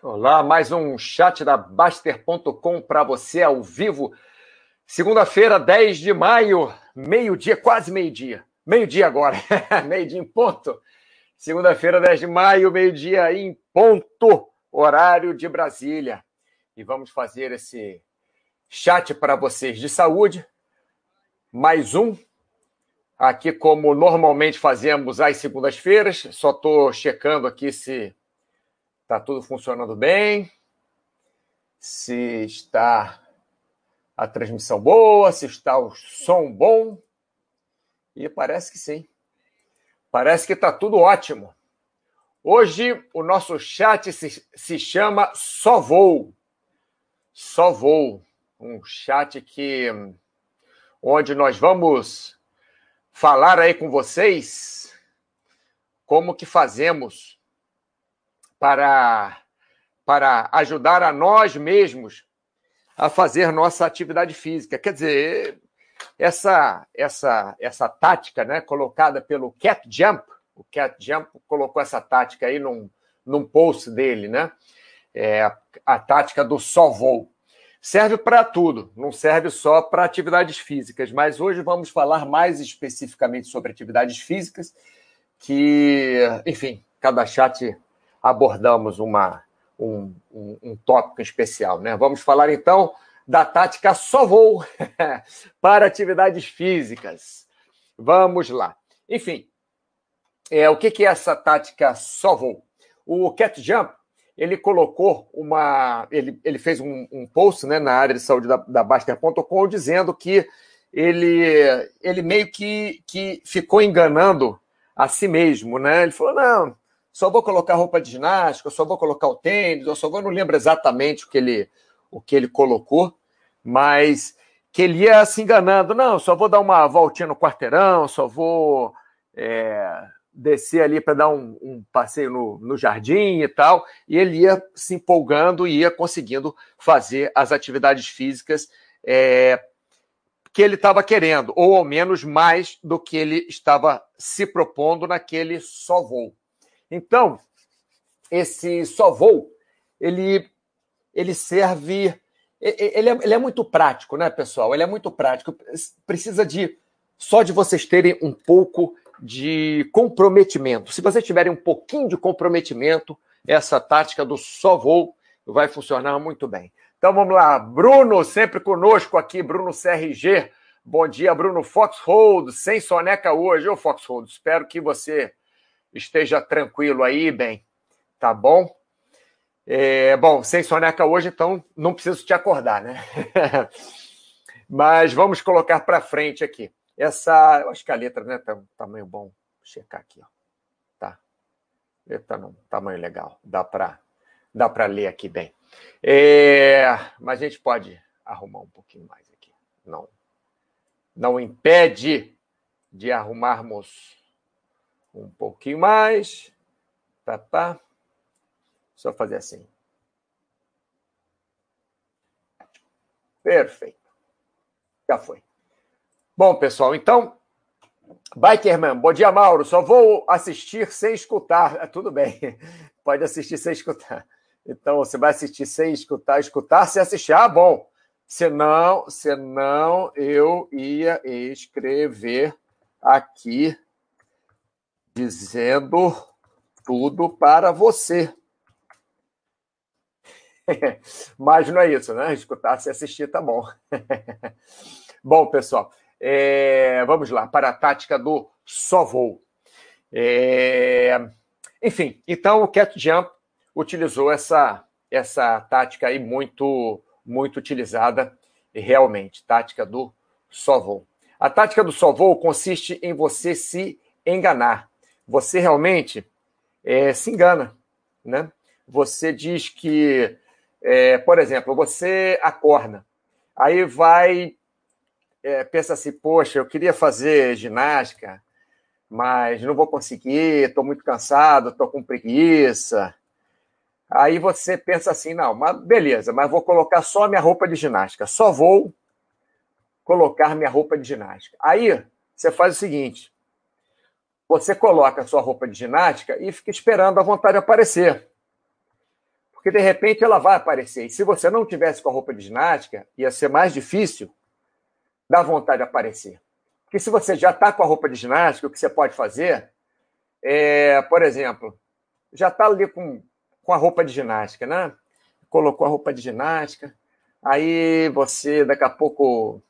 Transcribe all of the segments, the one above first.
Olá, mais um chat da Baster.com para você ao vivo. Segunda-feira, 10 de maio, meio-dia, quase meio-dia. Meio-dia agora, meio-dia em ponto. Segunda-feira, 10 de maio, meio-dia em ponto, horário de Brasília. E vamos fazer esse chat para vocês de saúde. Mais um. Aqui, como normalmente fazemos às segundas-feiras, só estou checando aqui se Está tudo funcionando bem? Se está a transmissão boa? Se está o som bom? E parece que sim. Parece que está tudo ótimo. Hoje o nosso chat se, se chama Só Voo. Só Voo. Um chat que onde nós vamos falar aí com vocês como que fazemos para, para ajudar a nós mesmos a fazer nossa atividade física. Quer dizer, essa essa essa tática, né, colocada pelo Cat Jump, o Cat Jump colocou essa tática aí num, num post dele, né? É, a, tática do só voo. Serve para tudo, não serve só para atividades físicas, mas hoje vamos falar mais especificamente sobre atividades físicas, que, enfim, cada chat abordamos uma, um, um, um tópico especial. Né? Vamos falar então da tática só voo para atividades físicas. Vamos lá. Enfim, é, o que, que é essa tática só voo? O Cat Jump ele colocou uma. Ele, ele fez um, um post né, na área de saúde da, da Baster.com dizendo que ele, ele meio que, que ficou enganando a si mesmo. Né? Ele falou: não, só vou colocar roupa de ginástica, só vou colocar o tênis, eu só vou, não lembro exatamente o que ele, o que ele colocou, mas que ele ia se enganando, não, só vou dar uma voltinha no quarteirão, só vou é, descer ali para dar um, um passeio no, no, jardim e tal, e ele ia se empolgando e ia conseguindo fazer as atividades físicas é, que ele estava querendo, ou ao menos mais do que ele estava se propondo naquele só voo. Então, esse só voo, ele, ele serve. Ele é, ele é muito prático, né, pessoal? Ele é muito prático. Precisa de só de vocês terem um pouco de comprometimento. Se vocês tiverem um pouquinho de comprometimento, essa tática do só voo vai funcionar muito bem. Então vamos lá, Bruno, sempre conosco aqui, Bruno CRG. Bom dia, Bruno Foxhold, sem soneca hoje. Ô, Foxhold, espero que você esteja tranquilo aí, bem, tá bom? É, bom, sem soneca hoje, então não preciso te acordar, né? Mas vamos colocar para frente aqui. Essa, eu acho que a letra né, tá tamanho bom. Vou checar aqui, ó. Tá. Letra não, tamanho legal. Dá para dá para ler aqui bem. É, mas a gente pode arrumar um pouquinho mais aqui. Não, não impede de arrumarmos um pouquinho mais. Tá, tá. Só fazer assim. Perfeito. Já foi. Bom, pessoal, então. Bikerman, bom dia, Mauro. Só vou assistir sem escutar. Ah, tudo bem. Pode assistir sem escutar. Então, você vai assistir sem escutar, escutar, se assistir. Ah, bom. Senão, senão eu ia escrever aqui dizendo tudo para você. Mas não é isso, né? Escutar se assistir tá bom. bom, pessoal, é... vamos lá para a tática do só voo. É... Enfim, então o Cat Jump utilizou essa, essa tática aí muito, muito utilizada realmente, tática do só voo. A tática do só voo consiste em você se enganar você realmente é, se engana, né? Você diz que, é, por exemplo, você acorda, aí vai, é, pensa assim, poxa, eu queria fazer ginástica, mas não vou conseguir, estou muito cansado, estou com preguiça. Aí você pensa assim, não, mas beleza, mas vou colocar só minha roupa de ginástica, só vou colocar minha roupa de ginástica. Aí você faz o seguinte, você coloca a sua roupa de ginástica e fica esperando a vontade aparecer. Porque de repente ela vai aparecer. E se você não tivesse com a roupa de ginástica, ia ser mais difícil dar vontade de aparecer. Porque se você já está com a roupa de ginástica, o que você pode fazer é, por exemplo, já está ali com, com a roupa de ginástica, né? Colocou a roupa de ginástica, aí você daqui a pouco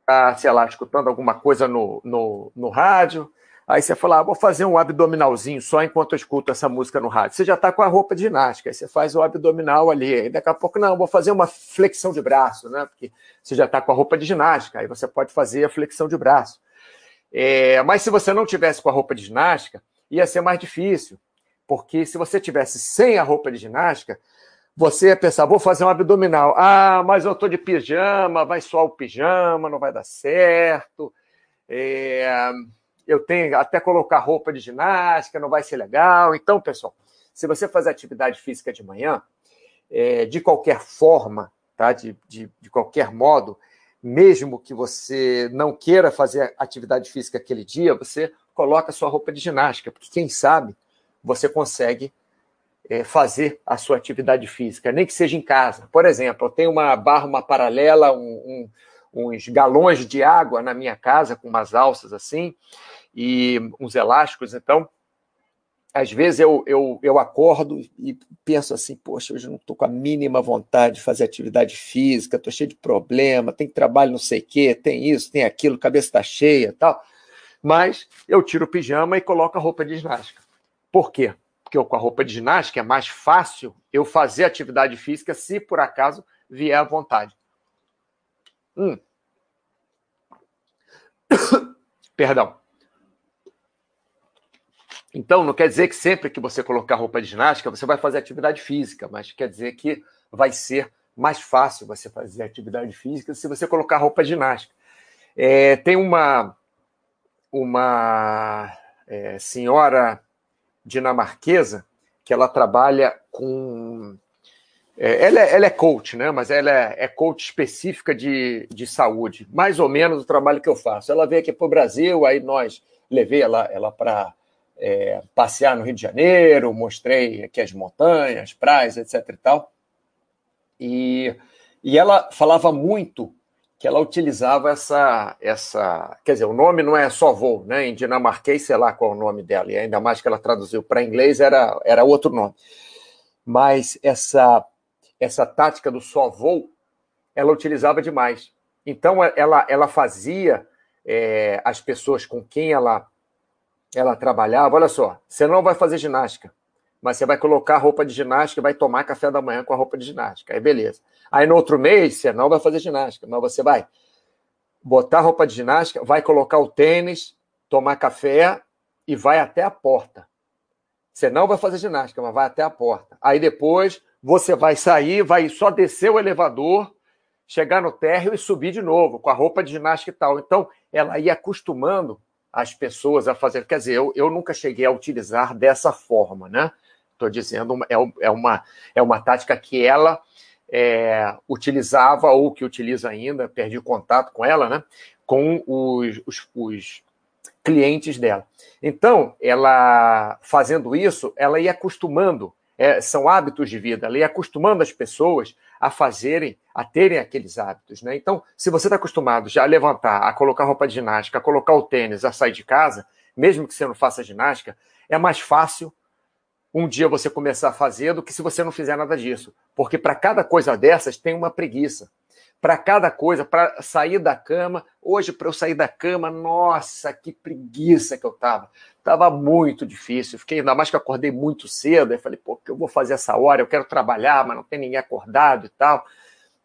está, sei lá, escutando alguma coisa no, no, no rádio, Aí você fala, ah, vou fazer um abdominalzinho só enquanto eu escuto essa música no rádio. Você já está com a roupa de ginástica, aí você faz o abdominal ali. Aí daqui a pouco, não, vou fazer uma flexão de braço, né? Porque você já está com a roupa de ginástica, aí você pode fazer a flexão de braço. É, mas se você não tivesse com a roupa de ginástica, ia ser mais difícil. Porque se você tivesse sem a roupa de ginástica, você ia pensar, vou fazer um abdominal. Ah, mas eu estou de pijama, vai suar o pijama, não vai dar certo. É, eu tenho até colocar roupa de ginástica, não vai ser legal. Então, pessoal, se você fazer atividade física de manhã, é, de qualquer forma, tá? de, de, de qualquer modo, mesmo que você não queira fazer atividade física aquele dia, você coloca sua roupa de ginástica, porque quem sabe você consegue é, fazer a sua atividade física, nem que seja em casa. Por exemplo, eu tenho uma barra, uma paralela, um, um, uns galões de água na minha casa, com umas alças assim, e uns elásticos, então às vezes eu, eu, eu acordo e penso assim, poxa, hoje eu não estou com a mínima vontade de fazer atividade física, estou cheio de problema, tem trabalho não sei o quê, tem isso, tem aquilo, cabeça está cheia tal. Mas eu tiro o pijama e coloco a roupa de ginástica. Por quê? Porque eu, com a roupa de ginástica é mais fácil eu fazer atividade física se por acaso vier à vontade. Hum. Perdão. Então, não quer dizer que sempre que você colocar roupa de ginástica, você vai fazer atividade física, mas quer dizer que vai ser mais fácil você fazer atividade física se você colocar roupa de ginástica. É, tem uma, uma é, senhora dinamarquesa que ela trabalha com. É, ela, é, ela, é, coach, né? Mas ela é, é, coach específica de, de saúde, mais ou menos o trabalho que eu faço. Ela veio aqui para o Brasil, aí nós levei ela, ela para é, passear no Rio de Janeiro, mostrei aqui as montanhas, praias, etc. e tal. E, e ela falava muito que ela utilizava essa, essa. Quer dizer, o nome não é só voo, né? Em dinamarquês, sei lá qual é o nome dela, e ainda mais que ela traduziu para inglês, era, era outro nome. Mas essa, essa tática do só voo, ela utilizava demais. Então, ela, ela fazia é, as pessoas com quem ela ela trabalhava, olha só, você não vai fazer ginástica, mas você vai colocar roupa de ginástica e vai tomar café da manhã com a roupa de ginástica. Aí beleza. Aí no outro mês você não vai fazer ginástica, mas você vai botar roupa de ginástica, vai colocar o tênis, tomar café e vai até a porta. Você não vai fazer ginástica, mas vai até a porta. Aí depois você vai sair, vai só descer o elevador, chegar no térreo e subir de novo com a roupa de ginástica e tal. Então ela ia acostumando as pessoas a fazer. Quer dizer, eu, eu nunca cheguei a utilizar dessa forma, né? Estou dizendo, é, é, uma, é uma tática que ela é, utilizava ou que utiliza ainda, perdi contato com ela, né? Com os, os, os clientes dela. Então, ela fazendo isso, ela ia acostumando é, são hábitos de vida, ia acostumando as pessoas a fazerem, a terem aqueles hábitos. Né? Então, se você está acostumado já a levantar, a colocar roupa de ginástica, a colocar o tênis, a sair de casa, mesmo que você não faça ginástica, é mais fácil um dia você começar a fazer do que se você não fizer nada disso. Porque para cada coisa dessas tem uma preguiça para cada coisa, para sair da cama. Hoje, para eu sair da cama, nossa, que preguiça que eu tava. Tava muito difícil. Fiquei, ainda mais que acordei muito cedo. Aí falei, pô, que eu vou fazer essa hora? Eu quero trabalhar, mas não tem ninguém acordado e tal.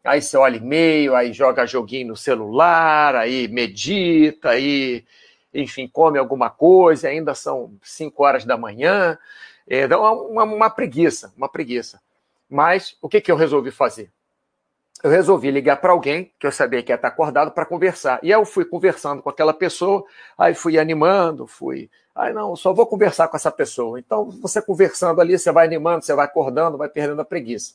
Aí você olha e-mail, aí joga joguinho no celular, aí medita, aí, enfim, come alguma coisa, ainda são 5 horas da manhã. É, dá uma, uma, uma preguiça, uma preguiça. Mas o que, que eu resolvi fazer? Eu resolvi ligar para alguém que eu sabia que ia estar acordado para conversar. E eu fui conversando com aquela pessoa, aí fui animando, fui. Aí não, só vou conversar com essa pessoa. Então, você conversando ali, você vai animando, você vai acordando, vai perdendo a preguiça.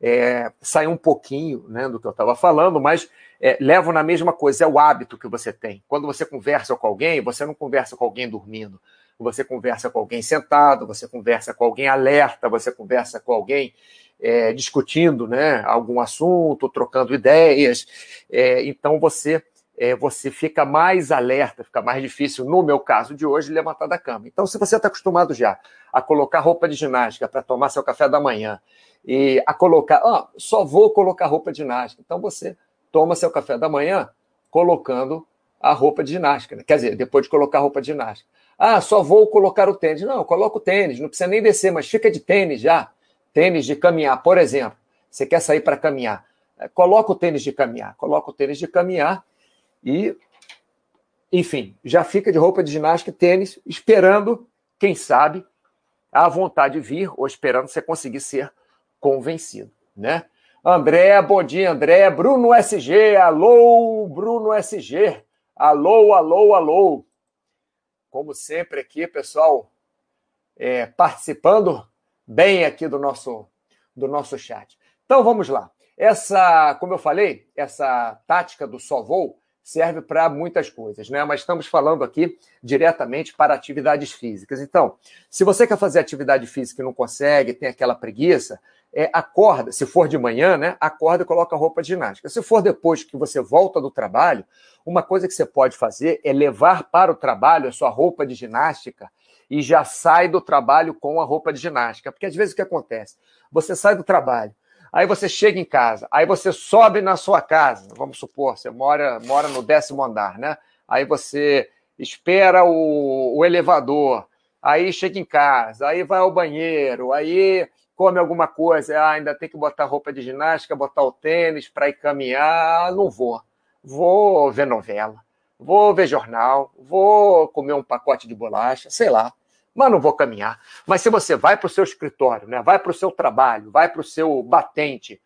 É, um pouquinho né, do que eu estava falando, mas é, levo na mesma coisa, é o hábito que você tem. Quando você conversa com alguém, você não conversa com alguém dormindo. você conversa com alguém sentado, você conversa com alguém alerta, você conversa com alguém é, discutindo né, algum assunto, trocando ideias. É, então você é, você fica mais alerta, fica mais difícil, no meu caso de hoje, levantar da cama. Então, se você está acostumado já a colocar roupa de ginástica para tomar seu café da manhã e a colocar, ó, só vou colocar roupa de ginástica. Então você toma seu café da manhã colocando a roupa de ginástica. Né? Quer dizer, depois de colocar a roupa de ginástica. Ah, só vou colocar o tênis. Não, coloca o tênis, não precisa nem descer, mas fica de tênis já. Tênis de caminhar, por exemplo. Você quer sair para caminhar. É, coloca o tênis de caminhar. Coloca o tênis de caminhar e, enfim, já fica de roupa de ginástica e tênis, esperando, quem sabe, a vontade vir, ou esperando você conseguir ser convencido, né? André, bom dia, André. Bruno SG, alô, Bruno SG. Alô, alô, alô. Como sempre aqui, pessoal, é, participando bem aqui do nosso, do nosso chat. Então, vamos lá. Essa, como eu falei, essa tática do só voo serve para muitas coisas, né? Mas estamos falando aqui diretamente para atividades físicas. Então, se você quer fazer atividade física e não consegue, tem aquela preguiça, é, acorda, se for de manhã, né? Acorda e coloca roupa de ginástica. Se for depois que você volta do trabalho, uma coisa que você pode fazer é levar para o trabalho a sua roupa de ginástica e já sai do trabalho com a roupa de ginástica. Porque às vezes o que acontece? Você sai do trabalho, aí você chega em casa, aí você sobe na sua casa, vamos supor, você mora, mora no décimo andar, né? Aí você espera o, o elevador, aí chega em casa, aí vai ao banheiro, aí come alguma coisa, ah, ainda tem que botar roupa de ginástica, botar o tênis para ir caminhar, não vou. Vou ver novela, vou ver jornal, vou comer um pacote de bolacha, sei lá, mas não vou caminhar. Mas se você vai para o seu escritório, né, vai para o seu trabalho, vai para o seu batente,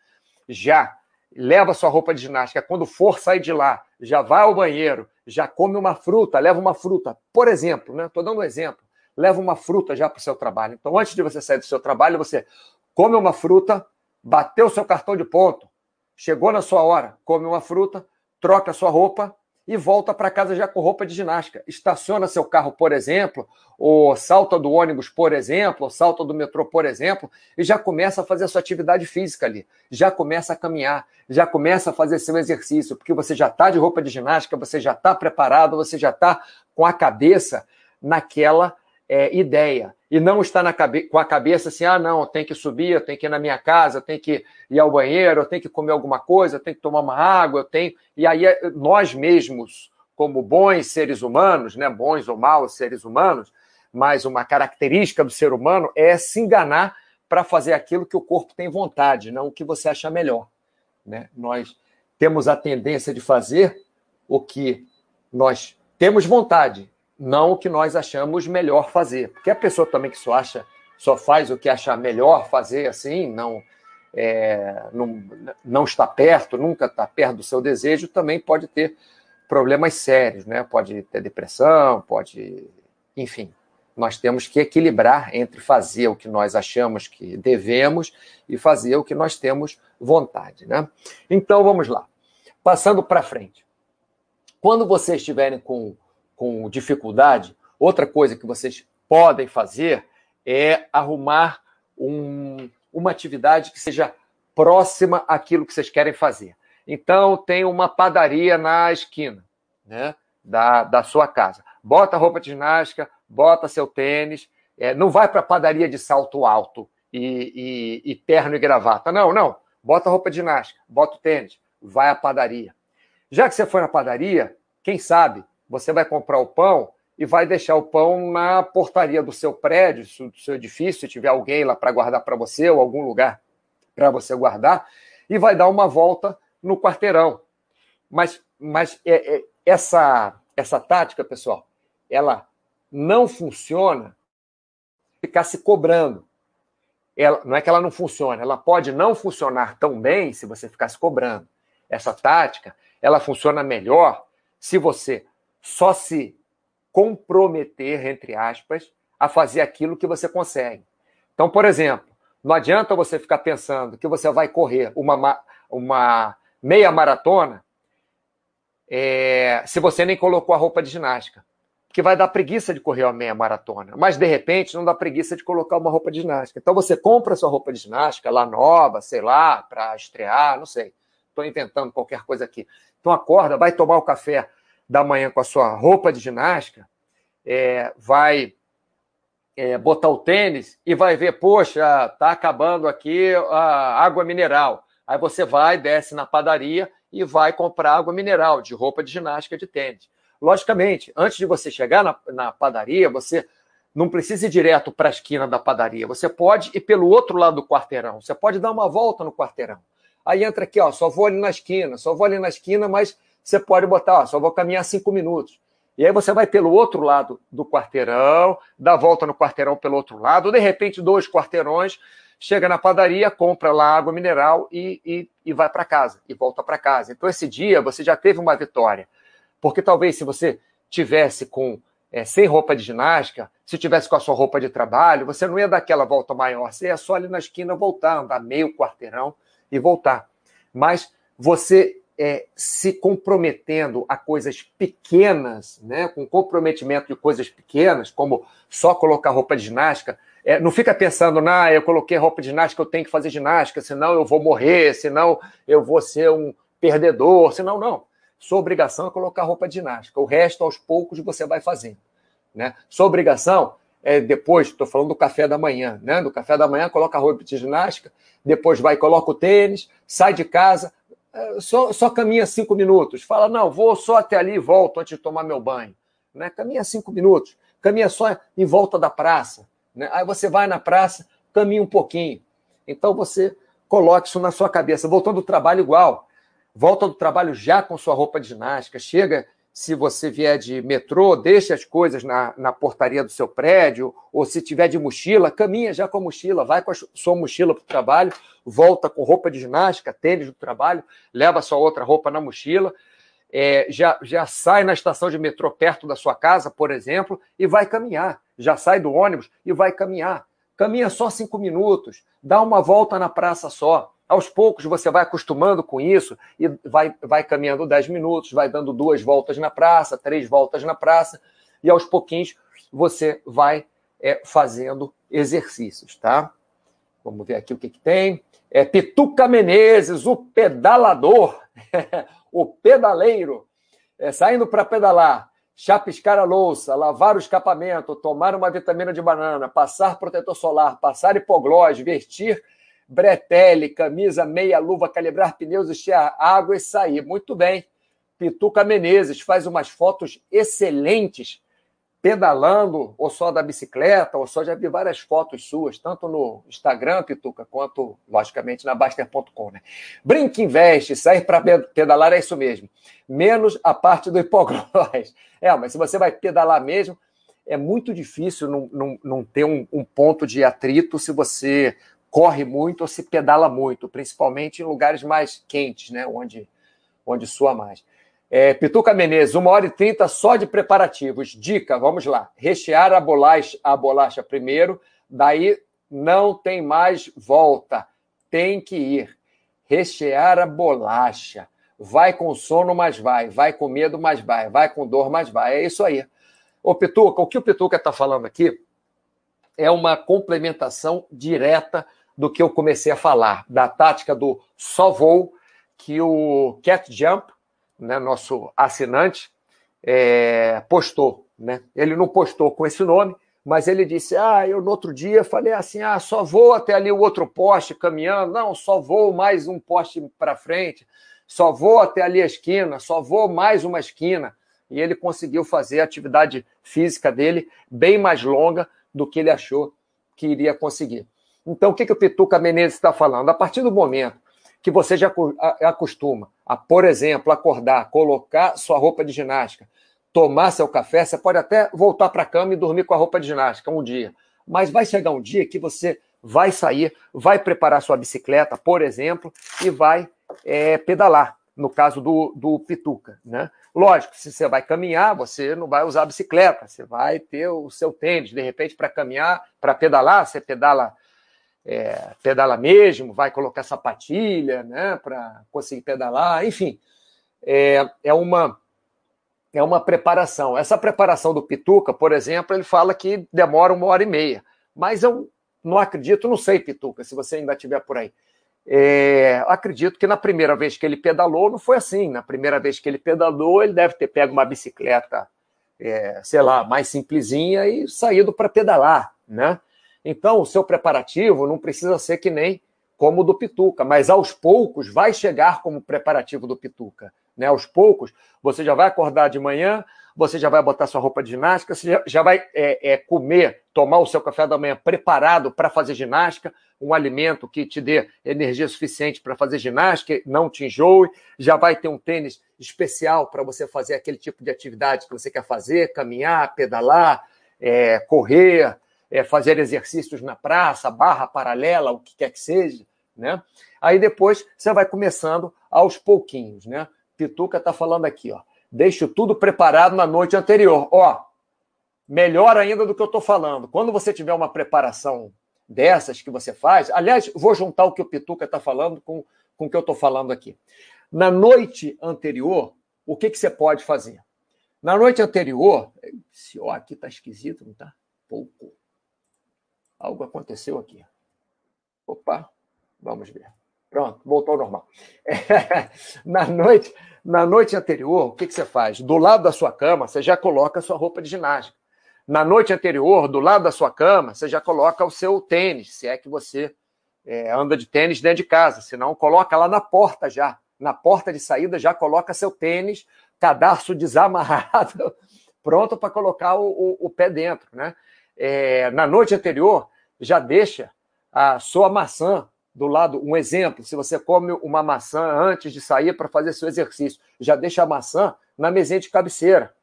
já leva sua roupa de ginástica, quando for sair de lá, já vai ao banheiro, já come uma fruta, leva uma fruta, por exemplo, né? Estou dando um exemplo leva uma fruta já para o seu trabalho. Então, antes de você sair do seu trabalho, você come uma fruta, bateu o seu cartão de ponto, chegou na sua hora, come uma fruta, troca a sua roupa e volta para casa já com roupa de ginástica. Estaciona seu carro, por exemplo, ou salta do ônibus, por exemplo, ou salta do metrô, por exemplo, e já começa a fazer a sua atividade física ali. Já começa a caminhar, já começa a fazer seu exercício, porque você já está de roupa de ginástica, você já está preparado, você já está com a cabeça naquela é, ideia e não está na cabe com a cabeça assim, ah, não, tenho que subir, eu tenho que ir na minha casa, eu tenho que ir ao banheiro, eu tenho que comer alguma coisa, eu tenho que tomar uma água, eu tenho. E aí é, nós mesmos, como bons seres humanos, né, bons ou maus seres humanos, mas uma característica do ser humano é se enganar para fazer aquilo que o corpo tem vontade, não o que você acha melhor. Né? Nós temos a tendência de fazer o que nós temos vontade, não o que nós achamos melhor fazer. Porque a pessoa também que só acha, só faz o que acha melhor fazer assim, não, é, não, não está perto, nunca está perto do seu desejo, também pode ter problemas sérios, né? Pode ter depressão, pode. Enfim, nós temos que equilibrar entre fazer o que nós achamos que devemos e fazer o que nós temos vontade, né? Então vamos lá. Passando para frente. Quando vocês estiverem com com dificuldade, outra coisa que vocês podem fazer é arrumar um, uma atividade que seja próxima àquilo que vocês querem fazer. Então, tem uma padaria na esquina né, da, da sua casa. Bota roupa de ginástica, bota seu tênis, é, não vai para a padaria de salto alto e, e, e terno e gravata. Não, não. Bota roupa de ginástica, bota o tênis, vai à padaria. Já que você foi na padaria, quem sabe você vai comprar o pão e vai deixar o pão na portaria do seu prédio, do seu edifício, se tiver alguém lá para guardar para você ou algum lugar para você guardar, e vai dar uma volta no quarteirão. Mas, mas é, é, essa, essa tática, pessoal, ela não funciona ficar se cobrando. Ela, não é que ela não funciona, ela pode não funcionar tão bem se você ficar se cobrando. Essa tática, ela funciona melhor se você só se comprometer, entre aspas, a fazer aquilo que você consegue. Então, por exemplo, não adianta você ficar pensando que você vai correr uma, uma meia maratona é, se você nem colocou a roupa de ginástica. que vai dar preguiça de correr a meia maratona, mas de repente não dá preguiça de colocar uma roupa de ginástica. Então você compra sua roupa de ginástica lá nova, sei lá, para estrear, não sei. Estou inventando qualquer coisa aqui. Então acorda, vai tomar o café da manhã com a sua roupa de ginástica, é, vai é, botar o tênis e vai ver, poxa, tá acabando aqui a água mineral. Aí você vai, desce na padaria e vai comprar água mineral de roupa de ginástica de tênis. Logicamente, antes de você chegar na, na padaria, você não precisa ir direto para a esquina da padaria. Você pode ir pelo outro lado do quarteirão. Você pode dar uma volta no quarteirão. Aí entra aqui, ó, só vou ali na esquina, só vou ali na esquina, mas você pode botar, ó, só vou caminhar cinco minutos. E aí você vai pelo outro lado do quarteirão, dá volta no quarteirão pelo outro lado, de repente dois quarteirões, chega na padaria, compra lá água mineral e, e, e vai para casa, e volta para casa. Então esse dia você já teve uma vitória. Porque talvez se você tivesse com é, sem roupa de ginástica, se tivesse com a sua roupa de trabalho, você não ia dar aquela volta maior, você ia só ali na esquina voltar, andar meio quarteirão e voltar. Mas você é, se comprometendo a coisas pequenas, né, com comprometimento de coisas pequenas, como só colocar roupa de ginástica, é, não fica pensando, nah, eu coloquei roupa de ginástica, eu tenho que fazer ginástica, senão eu vou morrer, senão eu vou ser um perdedor, senão não. Sua obrigação é colocar roupa de ginástica. O resto, aos poucos, você vai fazendo. Né? Sua obrigação é depois, estou falando do café da manhã, né? Do café da manhã, coloca a roupa de ginástica, depois vai, coloca o tênis, sai de casa, só, só caminha cinco minutos. Fala, não, vou só até ali e volto antes de tomar meu banho. Né? Caminha cinco minutos, caminha só em volta da praça. Né? Aí você vai na praça, caminha um pouquinho. Então você coloca isso na sua cabeça. Voltando do trabalho igual volta do trabalho já com sua roupa de ginástica, chega, se você vier de metrô, deixa as coisas na, na portaria do seu prédio, ou se tiver de mochila, caminha já com a mochila, vai com a sua mochila para o trabalho, volta com roupa de ginástica, tênis do trabalho, leva sua outra roupa na mochila, é, já, já sai na estação de metrô perto da sua casa, por exemplo, e vai caminhar. Já sai do ônibus e vai caminhar. Caminha só cinco minutos, dá uma volta na praça só aos poucos você vai acostumando com isso e vai, vai caminhando 10 minutos, vai dando duas voltas na praça, três voltas na praça, e aos pouquinhos você vai é, fazendo exercícios, tá? Vamos ver aqui o que, que tem. É Pituca Menezes, o pedalador, o pedaleiro, é, saindo para pedalar, chapiscar a louça, lavar o escapamento, tomar uma vitamina de banana, passar protetor solar, passar hipoglós, vestir bretelle, camisa, meia luva, calibrar pneus, encher água e sair. Muito bem. Pituca Menezes faz umas fotos excelentes pedalando, ou só da bicicleta, ou só já vi várias fotos suas, tanto no Instagram, Pituca, quanto, logicamente, na Baster.com. Né? Brinque investe, sair para pedalar é isso mesmo. Menos a parte do hipoglós. É, mas se você vai pedalar mesmo, é muito difícil não, não, não ter um, um ponto de atrito se você corre muito ou se pedala muito, principalmente em lugares mais quentes, né? Onde, onde sua mais. É, Pituca Menezes, uma hora e trinta só de preparativos. Dica, vamos lá. Rechear a bolacha, a bolacha primeiro, daí não tem mais volta. Tem que ir. Rechear a bolacha. Vai com sono, mas vai. Vai com medo, mas vai. Vai com dor, mas vai. É isso aí. Ô, Pituca, o que o Pituca está falando aqui é uma complementação direta do que eu comecei a falar, da tática do só voo, que o Cat Jump, né, nosso assinante, é, postou. Né? Ele não postou com esse nome, mas ele disse: Ah, eu no outro dia falei assim: ah, só vou até ali o outro poste caminhando, não, só vou mais um poste para frente, só vou até ali a esquina, só vou mais uma esquina. E ele conseguiu fazer a atividade física dele bem mais longa do que ele achou que iria conseguir. Então, o que, que o Pituca Menezes está falando? A partir do momento que você já acostuma a, por exemplo, acordar, colocar sua roupa de ginástica, tomar seu café, você pode até voltar para a cama e dormir com a roupa de ginástica um dia. Mas vai chegar um dia que você vai sair, vai preparar sua bicicleta, por exemplo, e vai é, pedalar, no caso do, do Pituca. Né? Lógico, se você vai caminhar, você não vai usar bicicleta, você vai ter o seu tênis, de repente, para caminhar, para pedalar, você pedala é, pedala mesmo, vai colocar sapatilha, né, para conseguir pedalar, enfim, é, é uma é uma preparação. Essa preparação do Pituca, por exemplo, ele fala que demora uma hora e meia. Mas eu não acredito, não sei, Pituca, se você ainda estiver por aí. É, acredito que na primeira vez que ele pedalou não foi assim. Na primeira vez que ele pedalou, ele deve ter pego uma bicicleta, é, sei lá, mais simplesinha e saído para pedalar, né? Então, o seu preparativo não precisa ser que nem como o do Pituca, mas aos poucos vai chegar como preparativo do Pituca. Né? Aos poucos, você já vai acordar de manhã, você já vai botar sua roupa de ginástica, você já vai é, é, comer, tomar o seu café da manhã preparado para fazer ginástica, um alimento que te dê energia suficiente para fazer ginástica, não te enjoe, já vai ter um tênis especial para você fazer aquele tipo de atividade que você quer fazer, caminhar, pedalar, é, correr, é, fazer exercícios na praça, barra paralela, o que quer que seja, né? Aí depois você vai começando aos pouquinhos, né? Pituca está falando aqui, ó. Deixo tudo preparado na noite anterior. Ó, melhor ainda do que eu estou falando. Quando você tiver uma preparação dessas que você faz, aliás, vou juntar o que o Pituca está falando com, com o que eu estou falando aqui. Na noite anterior, o que, que você pode fazer? Na noite anterior, esse ó aqui está esquisito, não está? Pouco. Algo aconteceu aqui. Opa, vamos ver. Pronto, voltou ao normal. É, na, noite, na noite anterior, o que, que você faz? Do lado da sua cama, você já coloca a sua roupa de ginástica. Na noite anterior, do lado da sua cama, você já coloca o seu tênis, se é que você é, anda de tênis dentro de casa. Se não, coloca lá na porta já. Na porta de saída, já coloca seu tênis, cadarço desamarrado, pronto para colocar o, o, o, pé dentro. Né? É, na noite anterior, já deixa a sua maçã do lado. Um exemplo: se você come uma maçã antes de sair para fazer seu exercício, já deixa a maçã na mesinha de cabeceira.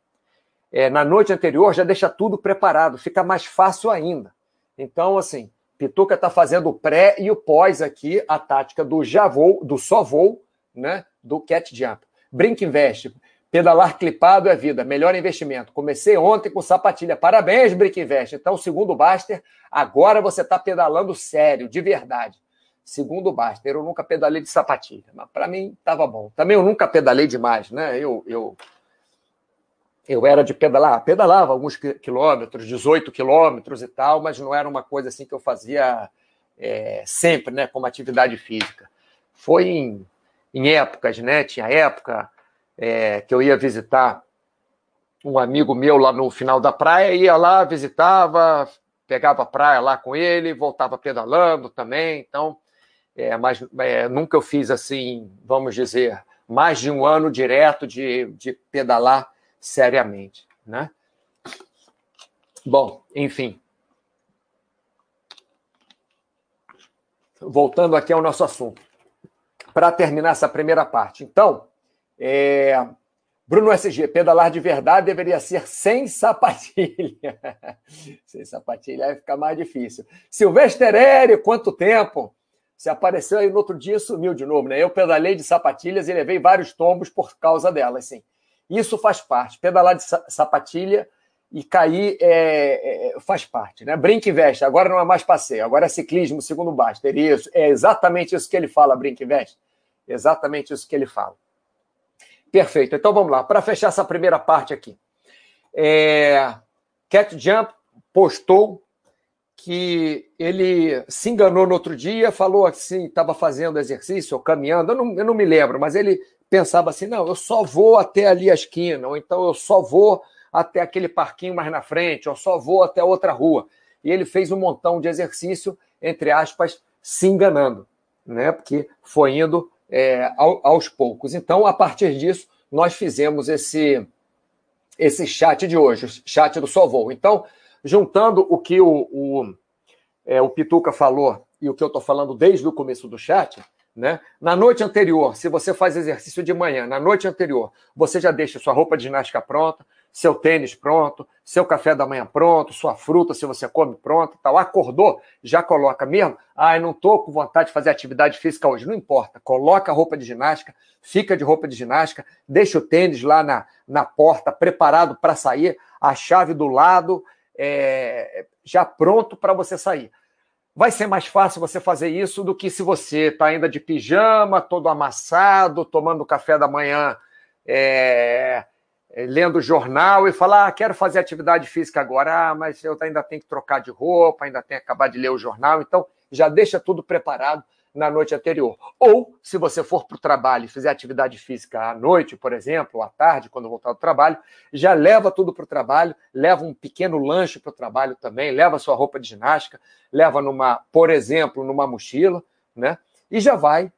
É, na noite anterior, já deixa tudo preparado, fica mais fácil ainda. Então, assim, Pituca está fazendo o pré e o pós aqui, a tática do já vou, do só vou, né? Do cat jump. Brinca investe. Pedalar clipado é vida, melhor investimento. Comecei ontem com sapatilha. Parabéns, Brick Invest. Então, segundo o Baster, agora você está pedalando sério, de verdade. Segundo o Baster, eu nunca pedalei de sapatilha, mas para mim estava bom. Também eu nunca pedalei demais, né? Eu, eu, eu era de pedalar, pedalava alguns quilômetros, 18 quilômetros e tal, mas não era uma coisa assim que eu fazia é, sempre, né? Como atividade física. Foi em, em épocas, né? Tinha época é, que eu ia visitar um amigo meu lá no final da praia, ia lá, visitava, pegava a praia lá com ele, voltava pedalando também. Então, é, mas é, nunca eu fiz assim, vamos dizer, mais de um ano direto de, de pedalar seriamente, né? Bom, enfim. Voltando aqui ao nosso assunto. Para terminar essa primeira parte. Então, é... Bruno SG, pedalar de verdade deveria ser sem sapatilha. sem sapatilha vai ficar mais difícil. Silvestre Eri, quanto tempo? Você apareceu aí no outro dia sumiu de novo, né? Eu pedalei de sapatilhas e levei vários tombos por causa delas, assim. Isso faz parte. Pedalar de sapatilha e cair é, é, faz parte, né? Brinque veste, agora não é mais passeio, agora é ciclismo, segundo Baster. Isso, é exatamente isso que ele fala, Brinque veste. Exatamente isso que ele fala. Perfeito. Então vamos lá. Para fechar essa primeira parte aqui. É... Cat Jump postou que ele se enganou no outro dia, falou assim, estava fazendo exercício ou caminhando, eu não, eu não me lembro, mas ele pensava assim: não, eu só vou até ali a esquina, ou então eu só vou até aquele parquinho mais na frente, ou só vou até outra rua. E ele fez um montão de exercício, entre aspas, se enganando, né? Porque foi indo é, aos poucos. Então, a partir disso, nós fizemos esse, esse chat de hoje, o chat do Só Voo. Então, juntando o que o, o, é, o Pituca falou e o que eu estou falando desde o começo do chat, né? Na noite anterior, se você faz exercício de manhã, na noite anterior, você já deixa sua roupa de ginástica pronta, seu tênis pronto, seu café da manhã pronto, sua fruta, se você come pronto, tal. Acordou, já coloca mesmo. Ah, eu não estou com vontade de fazer atividade física hoje. Não importa. Coloca a roupa de ginástica, fica de roupa de ginástica, deixa o tênis lá na, na porta, preparado para sair, a chave do lado, é, já pronto para você sair. Vai ser mais fácil você fazer isso do que se você está ainda de pijama, todo amassado, tomando café da manhã. É, lendo jornal e falar, ah, quero fazer atividade física agora, ah, mas eu ainda tenho que trocar de roupa, ainda tenho que acabar de ler o jornal, então já deixa tudo preparado na noite anterior. Ou, se você for para o trabalho e fizer atividade física à noite, por exemplo, ou à tarde, quando voltar do trabalho, já leva tudo para o trabalho, leva um pequeno lanche para o trabalho também, leva sua roupa de ginástica, leva numa, por exemplo, numa mochila, né? E já vai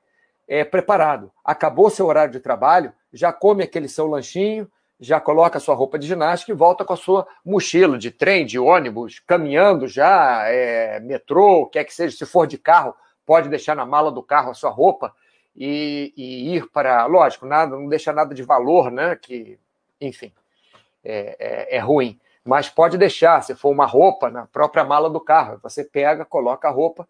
é, preparado. Acabou seu horário de trabalho, já come aquele seu lanchinho, já coloca sua roupa de ginástica e volta com a sua mochila de trem, de ônibus, caminhando já, é, metrô, quer que seja, se for de carro, pode deixar na mala do carro a sua roupa e, e ir para. Lógico, nada, não deixa nada de valor, né? Que, enfim, é, é, é, ruim. Mas pode deixar, se for uma roupa, na própria mala do carro. Você pega, coloca a roupa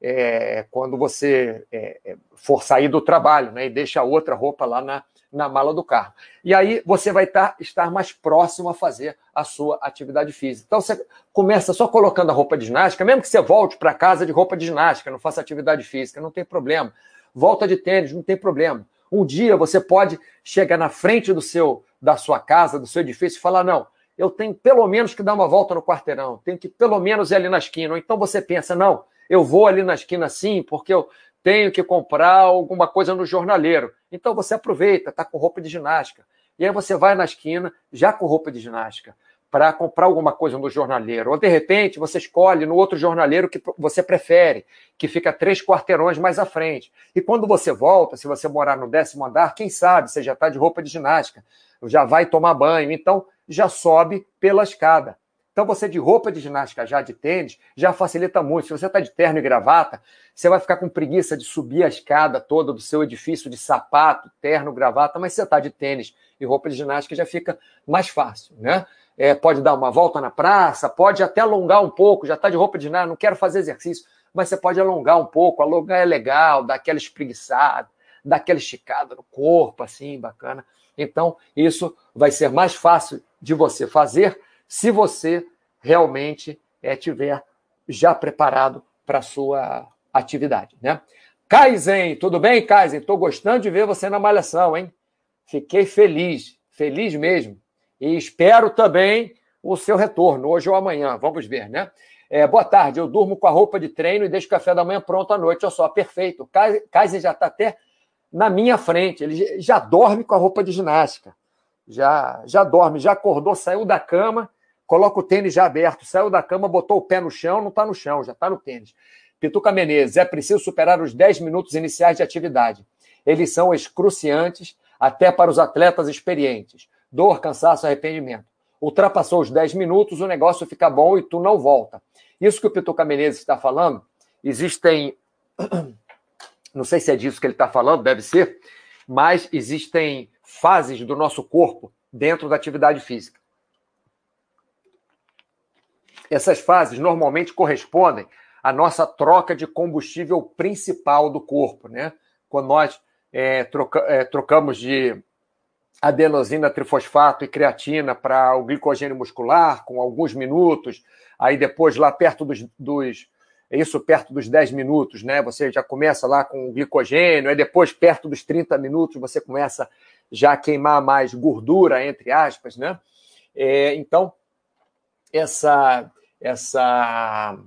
é, quando você é, é, for sair do trabalho, né? E deixa outra roupa lá na, na mala do carro. E aí você vai estar, estar mais próximo a fazer a sua atividade física. Então você começa só colocando a roupa de ginástica, mesmo que você volte para casa de roupa de ginástica, não faça atividade física, não tem problema. Volta de tênis, não tem problema. Um dia você pode chegar na frente do seu da sua casa, do seu edifício e falar: "Não, eu tenho pelo menos que dar uma volta no quarteirão, tenho que pelo menos ir ali na esquina". Ou então você pensa: "Não, eu vou ali na esquina sim, porque eu tenho que comprar alguma coisa no jornaleiro. Então você aproveita, está com roupa de ginástica. E aí você vai na esquina, já com roupa de ginástica, para comprar alguma coisa no jornaleiro. Ou de repente você escolhe no outro jornaleiro que você prefere, que fica três quarteirões mais à frente. E quando você volta, se você morar no décimo andar, quem sabe você já está de roupa de ginástica, já vai tomar banho, então já sobe pela escada. Então, você de roupa de ginástica já de tênis, já facilita muito. Se você está de terno e gravata, você vai ficar com preguiça de subir a escada toda do seu edifício de sapato, terno, gravata, mas se você está de tênis e roupa de ginástica, já fica mais fácil, né? É, pode dar uma volta na praça, pode até alongar um pouco, já está de roupa de ginástica, não quero fazer exercício, mas você pode alongar um pouco, alongar é legal, dar aquela espreguiçada, dar aquela esticada no corpo, assim, bacana. Então, isso vai ser mais fácil de você fazer se você realmente é, tiver já preparado para a sua atividade. Né? Kaizen, tudo bem, Kaizen? Estou gostando de ver você na Malhação, hein? Fiquei feliz, feliz mesmo. E espero também o seu retorno, hoje ou amanhã, vamos ver, né? É, boa tarde, eu durmo com a roupa de treino e deixo o café da manhã pronto à noite. Olha só, perfeito. Kaizen já está até na minha frente, ele já dorme com a roupa de ginástica. Já, já dorme, já acordou, saiu da cama coloca o tênis já aberto, saiu da cama, botou o pé no chão, não está no chão, já está no tênis. Pituca Menezes, é preciso superar os 10 minutos iniciais de atividade. Eles são excruciantes até para os atletas experientes. Dor, cansaço, arrependimento. Ultrapassou os 10 minutos, o negócio fica bom e tu não volta. Isso que o Pituca Menezes está falando, existem. Não sei se é disso que ele está falando, deve ser, mas existem fases do nosso corpo dentro da atividade física. Essas fases normalmente correspondem à nossa troca de combustível principal do corpo, né? Quando nós é, troca, é, trocamos de adenosina, trifosfato e creatina para o glicogênio muscular, com alguns minutos, aí depois lá perto dos, dos isso perto dos 10 minutos, né? Você já começa lá com o glicogênio, aí depois, perto dos 30 minutos, você começa já a queimar mais gordura, entre aspas, né? É, então, essa, essa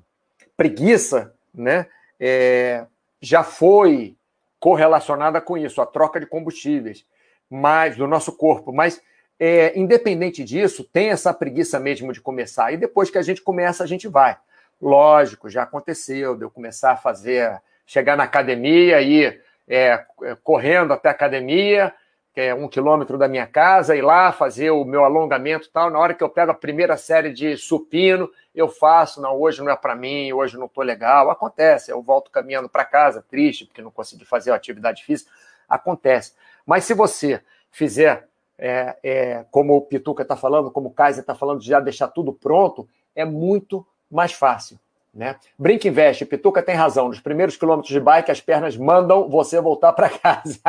preguiça, né, é, já foi correlacionada com isso, a troca de combustíveis, mais do nosso corpo. Mas, é, independente disso, tem essa preguiça mesmo de começar. E depois que a gente começa, a gente vai. Lógico, já aconteceu de eu começar a fazer, chegar na academia e é, correndo até a academia, que é um quilômetro da minha casa, ir lá fazer o meu alongamento e tal. Na hora que eu pego a primeira série de supino, eu faço, não, hoje não é para mim, hoje não estou legal. Acontece, eu volto caminhando para casa, triste, porque não consegui fazer a atividade física. Acontece. Mas se você fizer, é, é, como o Pituca está falando, como o Kaiser está falando, já deixar tudo pronto, é muito mais fácil. Né? Brinca investe, Pituca tem razão. Nos primeiros quilômetros de bike, as pernas mandam você voltar para casa.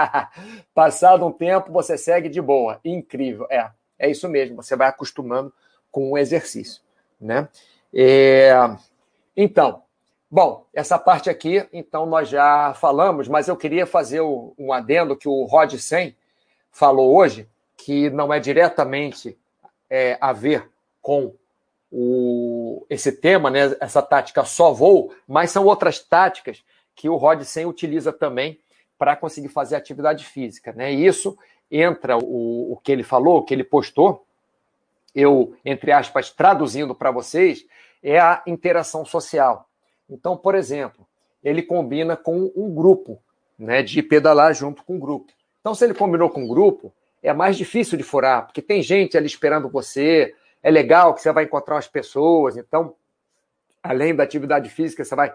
Passado um tempo, você segue de boa. Incrível. É, é isso mesmo. Você vai acostumando com o exercício. Né? É... Então, bom, essa parte aqui, então nós já falamos, mas eu queria fazer um adendo que o Rod 100 falou hoje, que não é diretamente é, a ver com o, esse tema, né, essa tática só voo, mas são outras táticas que o Rod 100 utiliza também para conseguir fazer atividade física. Né? E isso entra o, o que ele falou, o que ele postou, eu, entre aspas, traduzindo para vocês, é a interação social. Então, por exemplo, ele combina com um grupo, né, de pedalar junto com o um grupo. Então, se ele combinou com um grupo, é mais difícil de furar, porque tem gente ali esperando você, é legal que você vai encontrar umas pessoas, então, além da atividade física, você vai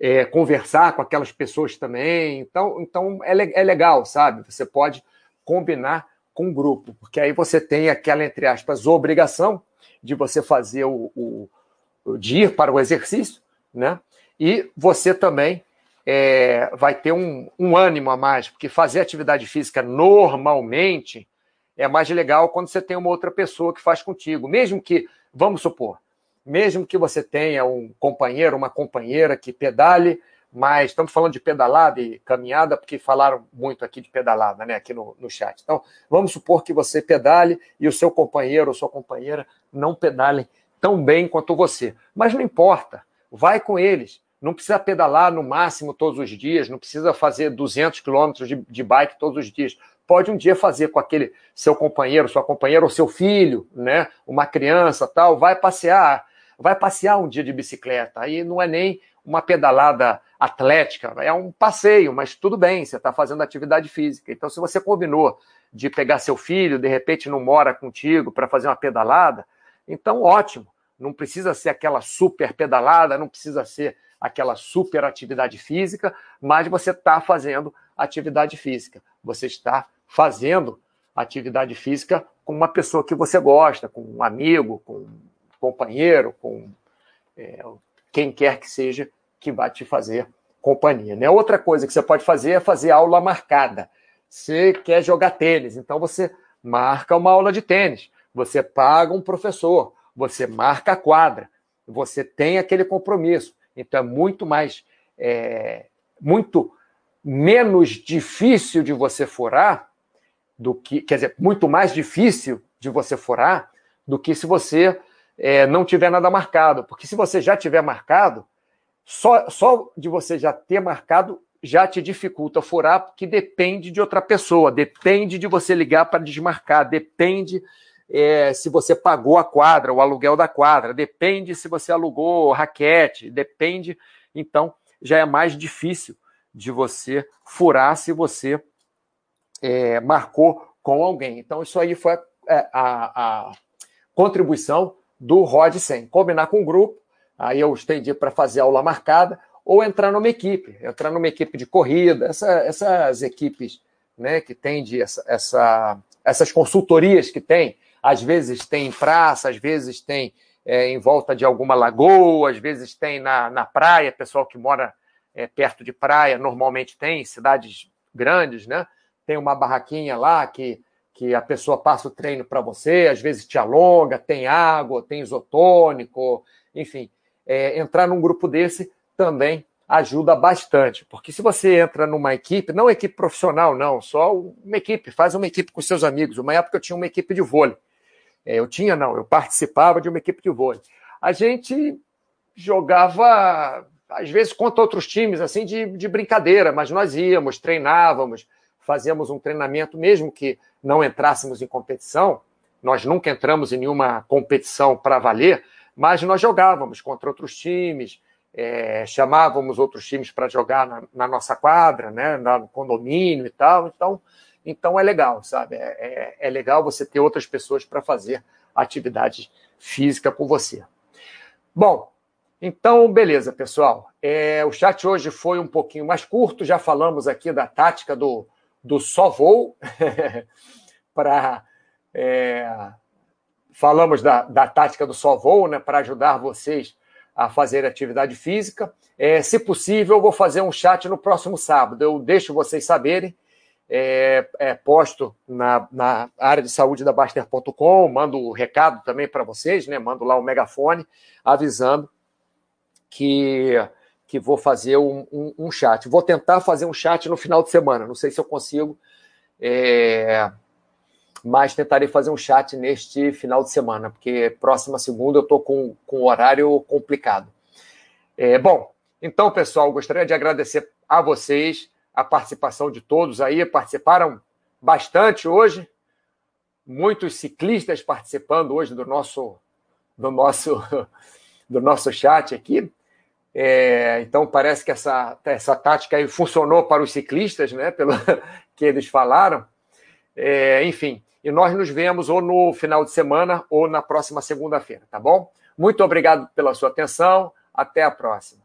é, conversar com aquelas pessoas também. Então, então é, é legal, sabe? Você pode combinar com o grupo, porque aí você tem aquela, entre aspas, obrigação de você fazer o, o de ir para o exercício, né? E você também é, vai ter um, um ânimo a mais, porque fazer atividade física normalmente é mais legal quando você tem uma outra pessoa que faz contigo. Mesmo que, vamos supor, mesmo que você tenha um companheiro, uma companheira que pedale, mas estamos falando de pedalada e caminhada, porque falaram muito aqui de pedalada, né, aqui no, no chat. Então, vamos supor que você pedale e o seu companheiro ou sua companheira não pedalem tão bem quanto você. Mas não importa, vai com eles. Não precisa pedalar no máximo todos os dias, não precisa fazer 200 quilômetros de, de bike todos os dias pode um dia fazer com aquele seu companheiro, sua companheira ou seu filho, né? Uma criança, tal, vai passear, vai passear um dia de bicicleta. Aí não é nem uma pedalada atlética, é um passeio, mas tudo bem, você está fazendo atividade física. Então, se você combinou de pegar seu filho, de repente não mora contigo para fazer uma pedalada, então ótimo. Não precisa ser aquela super pedalada, não precisa ser aquela super atividade física, mas você está fazendo atividade física. Você está fazendo atividade física com uma pessoa que você gosta, com um amigo, com um companheiro, com é, quem quer que seja que vai te fazer companhia. Né? Outra coisa que você pode fazer é fazer aula marcada. Você quer jogar tênis, então você marca uma aula de tênis, você paga um professor, você marca a quadra, você tem aquele compromisso. Então é muito mais, é, muito menos difícil de você furar do que, quer dizer, muito mais difícil de você furar do que se você é, não tiver nada marcado. Porque se você já tiver marcado, só, só de você já ter marcado já te dificulta furar, porque depende de outra pessoa, depende de você ligar para desmarcar, depende é, se você pagou a quadra, o aluguel da quadra, depende se você alugou raquete, depende. Então, já é mais difícil de você furar se você é, marcou com alguém. Então, isso aí foi a, é, a, a contribuição do ROD 100. Combinar com o grupo, aí eu estendi para fazer aula marcada, ou entrar numa equipe, entrar numa equipe de corrida, essa, essas equipes né, que tem de essa, essa, essas consultorias que tem, às vezes tem em praça, às vezes tem é, em volta de alguma lagoa, às vezes tem na, na praia, pessoal que mora é, perto de praia, normalmente tem, cidades grandes, né? Tem uma barraquinha lá que, que a pessoa passa o treino para você, às vezes te alonga, tem água, tem isotônico, enfim é, entrar num grupo desse também ajuda bastante. Porque se você entra numa equipe, não equipe profissional, não, só uma equipe, faz uma equipe com seus amigos. Uma época eu tinha uma equipe de vôlei. É, eu tinha, não, eu participava de uma equipe de vôlei. A gente jogava, às vezes, contra outros times, assim, de, de brincadeira, mas nós íamos, treinávamos, fazíamos um treinamento, mesmo que não entrássemos em competição, nós nunca entramos em nenhuma competição para valer, mas nós jogávamos contra outros times, é, chamávamos outros times para jogar na, na, nossa quadra, né, no condomínio e tal. Então, então é legal, sabe? É, é, é legal você ter outras pessoas para fazer atividade física com você. Bom, então, beleza, pessoal. É, o chat hoje foi um pouquinho mais curto, já falamos aqui da tática do, do só voo para é, falamos da, da tática do só voo, né, para ajudar vocês a fazer atividade física. É, se possível, eu vou fazer um chat no próximo sábado. Eu deixo vocês saberem. É, é, posto na, na, área de saúde da Baster.com, mando o recado também para vocês, né? Mando lá o megafone avisando que, que vou fazer um, um, um, chat. Vou tentar fazer um chat no final de semana. Não sei se eu consigo. É, mas tentarei fazer um chat neste final de semana, porque próxima segunda eu estou com, com um horário complicado. É, bom, então, pessoal, gostaria de agradecer a vocês a participação de todos aí, participaram bastante hoje, muitos ciclistas participando hoje do nosso do nosso do nosso chat aqui. É, então parece que essa, essa tática aí funcionou para os ciclistas, né? Pelo que eles falaram. É, enfim, e nós nos vemos ou no final de semana ou na próxima segunda-feira, tá bom? Muito obrigado pela sua atenção. Até a próxima.